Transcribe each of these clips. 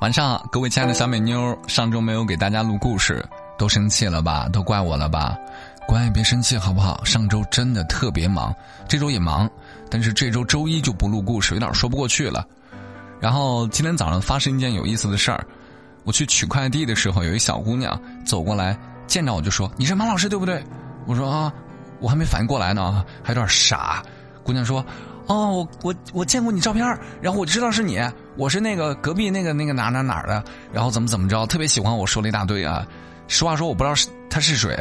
晚上，各位亲爱的小美妞，上周没有给大家录故事，都生气了吧？都怪我了吧？乖，别生气好不好？上周真的特别忙，这周也忙，但是这周周一就不录故事，有点说不过去了。然后今天早上发生一件有意思的事儿，我去取快递的时候，有一小姑娘走过来，见着我就说：“你是马老师对不对？”我说：“啊，我还没反应过来呢，还有点傻。”姑娘说。哦，我我我见过你照片然后我知道是你，我是那个隔壁那个那个哪哪哪的，然后怎么怎么着，特别喜欢我说了一大堆啊。实话说，我不知道是他是谁。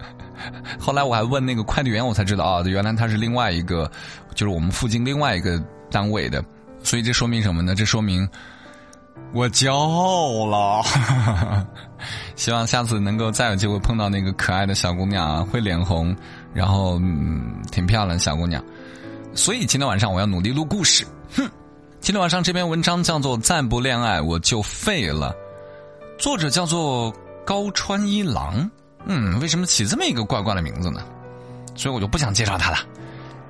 后来我还问那个快递员，我才知道啊，原来他是另外一个，就是我们附近另外一个单位的。所以这说明什么呢？这说明我骄傲了。希望下次能够再有机会碰到那个可爱的小姑娘啊，会脸红，然后嗯，挺漂亮小姑娘。所以今天晚上我要努力录故事。哼，今天晚上这篇文章叫做《再不恋爱我就废了》，作者叫做高川一郎。嗯，为什么起这么一个怪怪的名字呢？所以我就不想介绍他了。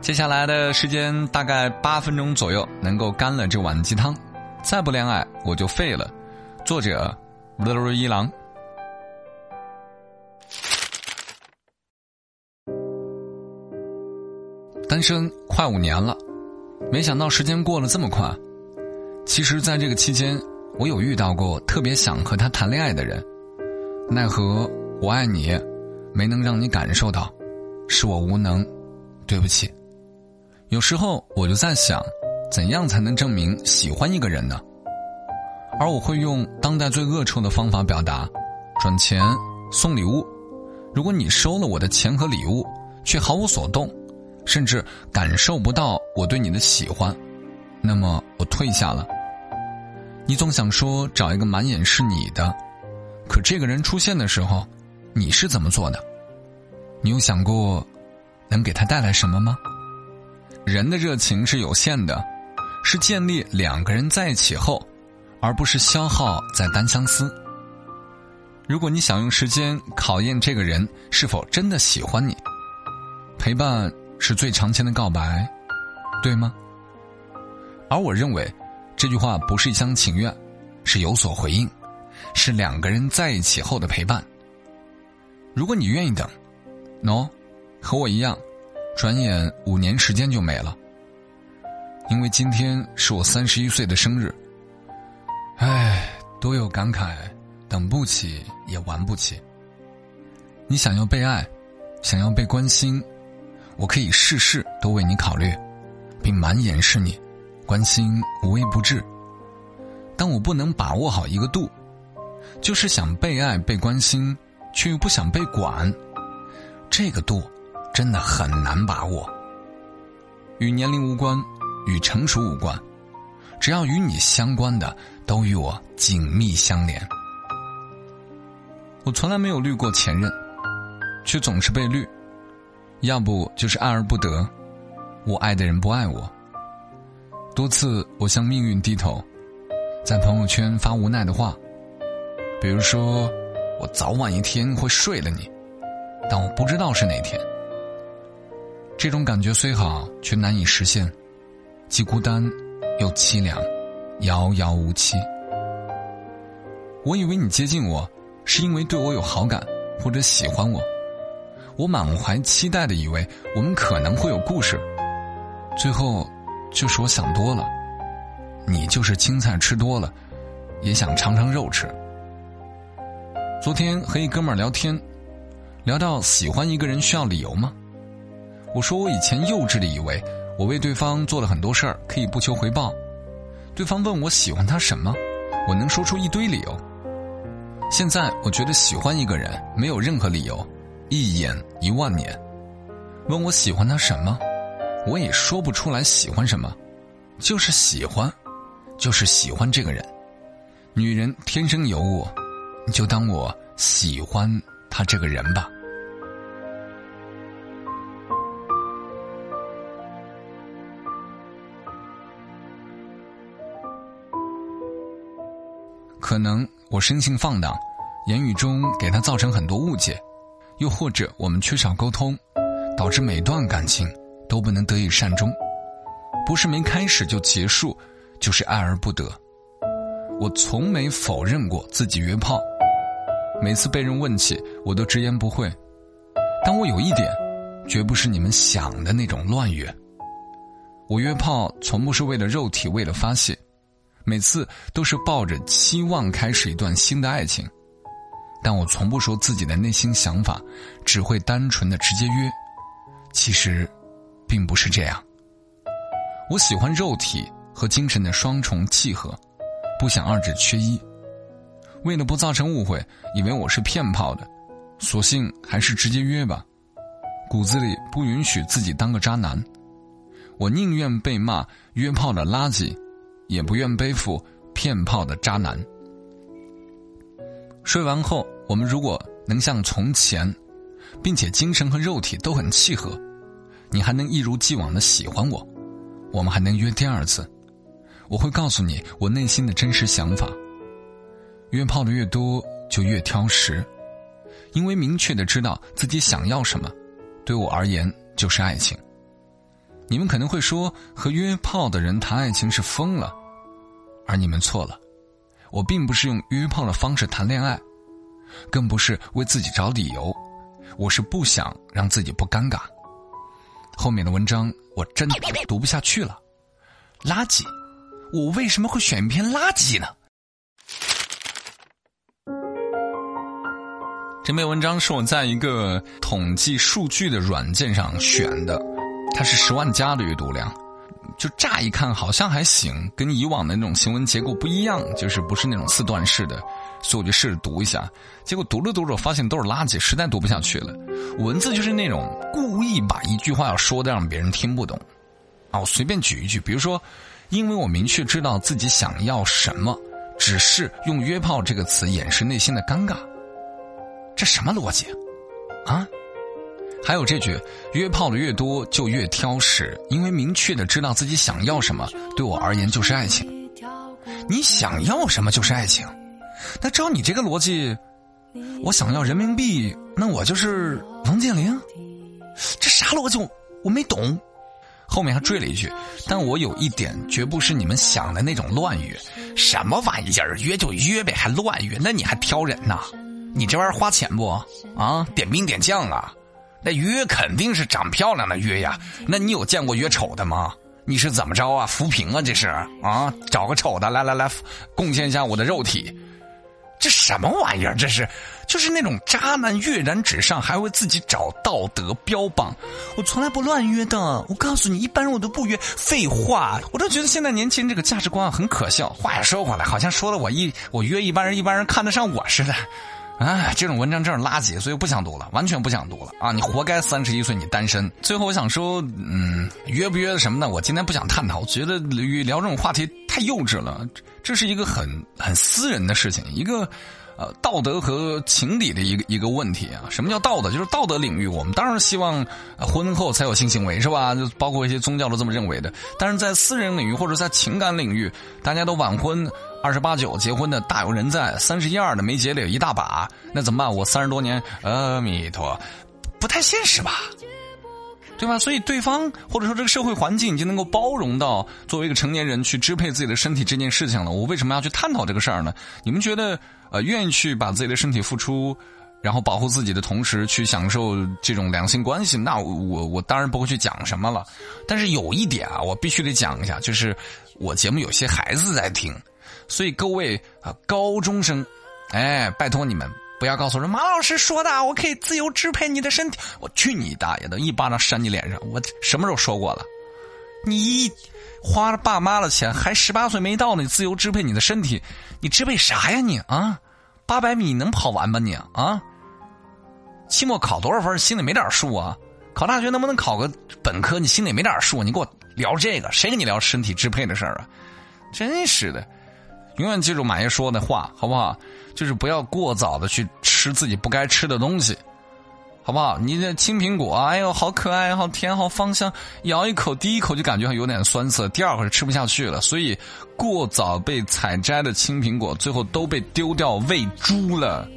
接下来的时间大概八分钟左右，能够干了这碗鸡汤。再不恋爱我就废了。作者：高一郎。单身快五年了，没想到时间过了这么快。其实，在这个期间，我有遇到过特别想和他谈恋爱的人，奈何我爱你，没能让你感受到，是我无能，对不起。有时候我就在想，怎样才能证明喜欢一个人呢？而我会用当代最恶臭的方法表达：转钱送礼物。如果你收了我的钱和礼物，却毫无所动。甚至感受不到我对你的喜欢，那么我退下了。你总想说找一个满眼是你的，可这个人出现的时候，你是怎么做的？你有想过能给他带来什么吗？人的热情是有限的，是建立两个人在一起后，而不是消耗在单相思。如果你想用时间考验这个人是否真的喜欢你，陪伴。是最长情的告白，对吗？而我认为，这句话不是一厢情愿，是有所回应，是两个人在一起后的陪伴。如果你愿意等喏，和我一样，转眼五年时间就没了。因为今天是我三十一岁的生日，唉，多有感慨，等不起也玩不起。你想要被爱，想要被关心。我可以事事都为你考虑，并满眼是你，关心无微不至。但我不能把握好一个度，就是想被爱、被关心，却又不想被管。这个度真的很难把握。与年龄无关，与成熟无关，只要与你相关的，都与我紧密相连。我从来没有绿过前任，却总是被绿。要不就是爱而不得，我爱的人不爱我。多次我向命运低头，在朋友圈发无奈的话，比如说我早晚一天会睡了你，但我不知道是哪天。这种感觉虽好，却难以实现，既孤单又凄凉，遥遥无期。我以为你接近我，是因为对我有好感或者喜欢我。我满怀期待的以为我们可能会有故事，最后就是我想多了，你就是青菜吃多了，也想尝尝肉吃。昨天和一哥们儿聊天，聊到喜欢一个人需要理由吗？我说我以前幼稚的以为我为对方做了很多事儿可以不求回报，对方问我喜欢他什么，我能说出一堆理由。现在我觉得喜欢一个人没有任何理由。一眼一万年，问我喜欢他什么，我也说不出来喜欢什么，就是喜欢，就是喜欢这个人。女人天生有我，你就当我喜欢他这个人吧。可能我生性放荡，言语中给他造成很多误解。又或者我们缺少沟通，导致每段感情都不能得以善终，不是没开始就结束，就是爱而不得。我从没否认过自己约炮，每次被人问起，我都直言不讳。但我有一点，绝不是你们想的那种乱约。我约炮从不是为了肉体，为了发泄，每次都是抱着期望开始一段新的爱情。但我从不说自己的内心想法，只会单纯的直接约。其实，并不是这样。我喜欢肉体和精神的双重契合，不想二者缺一。为了不造成误会，以为我是骗炮的，索性还是直接约吧。骨子里不允许自己当个渣男，我宁愿被骂约炮的垃圾，也不愿背负骗炮的渣男。睡完后，我们如果能像从前，并且精神和肉体都很契合，你还能一如既往的喜欢我。我们还能约第二次，我会告诉你我内心的真实想法。约炮的越多就越挑食，因为明确的知道自己想要什么，对我而言就是爱情。你们可能会说和约炮的人谈爱情是疯了，而你们错了。我并不是用约炮的方式谈恋爱，更不是为自己找理由，我是不想让自己不尴尬。后面的文章我真的读不下去了，垃圾！我为什么会选一篇垃圾呢？这篇文章是我在一个统计数据的软件上选的，它是十万加的阅读量，就乍一看好像还行，跟以往的那种行文结构不一样，就是不是那种四段式的。所以我就试着读一下，结果读着读着发现都是垃圾，实在读不下去了。文字就是那种故意把一句话要说的让别人听不懂，啊，我随便举一句，比如说，因为我明确知道自己想要什么，只是用约炮这个词掩饰内心的尴尬，这什么逻辑？啊？还有这句，约炮的越多就越挑食，因为明确的知道自己想要什么，对我而言就是爱情。你想要什么就是爱情。那照你这个逻辑，我想要人民币，那我就是王健林，这啥逻辑？我没懂。后面还追了一句，但我有一点绝不是你们想的那种乱约，什么玩意儿？约就约呗，还乱约？那你还挑人呐？你这玩意儿花钱不？啊，点兵点将啊？那约肯定是长漂亮的约呀。那你有见过约丑的吗？你是怎么着啊？扶贫啊？这是啊？找个丑的来来来，贡献一下我的肉体。这什么玩意儿？这是，就是那种渣男跃然纸上，还会自己找道德标榜。我从来不乱约的。我告诉你，一般人我都不约。废话，我都觉得现在年轻人这个价值观很可笑。话也说回来，好像说了我一我约一般人，一般人看得上我似的。哎，这种文章真是垃圾，所以不想读了，完全不想读了啊！你活该，三十一岁你单身。最后我想说，嗯，约不约的什么的，我今天不想探讨。我觉得聊这种话题太幼稚了，这是一个很很私人的事情，一个呃道德和情理的一个一个问题啊。什么叫道德？就是道德领域，我们当然希望婚后才有性行为，是吧？就包括一些宗教都这么认为的。但是在私人领域或者在情感领域，大家都晚婚。二十八九结婚的大有人在，三十一二的没结的有一大把，那怎么办？我三十多年，阿弥陀，不太现实吧？对吧？所以对方或者说这个社会环境已经能够包容到作为一个成年人去支配自己的身体这件事情了。我为什么要去探讨这个事儿呢？你们觉得呃，愿意去把自己的身体付出，然后保护自己的同时去享受这种两性关系？那我我当然不会去讲什么了。但是有一点啊，我必须得讲一下，就是我节目有些孩子在听。所以各位啊，高中生，哎，拜托你们不要告诉我说马老师说的，我可以自由支配你的身体。我去你大爷的，一巴掌扇你脸上！我什么时候说过了？你花了爸妈的钱，还十八岁没到呢，你自由支配你的身体，你支配啥呀你啊？八百米能跑完吗你啊？期末考多少分？心里没点数啊？考大学能不能考个本科？你心里没点数？你给我聊这个，谁跟你聊身体支配的事儿啊？真是的。永远记住马爷说的话，好不好？就是不要过早的去吃自己不该吃的东西，好不好？你这青苹果，哎呦，好可爱，好甜，好芳香，咬一口，第一口就感觉有点酸涩，第二口就吃不下去了。所以，过早被采摘的青苹果，最后都被丢掉喂猪了。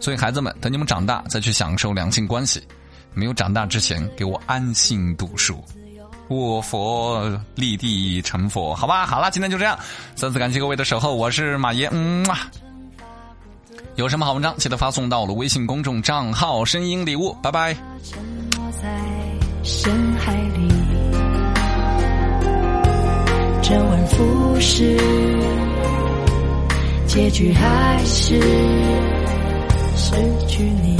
所以，孩子们，等你们长大再去享受两性关系，没有长大之前，给我安心读书。我佛立地成佛，好吧，好了，今天就这样，再次感谢各位的守候，我是马爷，嗯啊，有什么好文章，记得发送到我的微信公众账号“声音礼物”，拜拜。沉没在深海里，周而复始，结局还是失去你。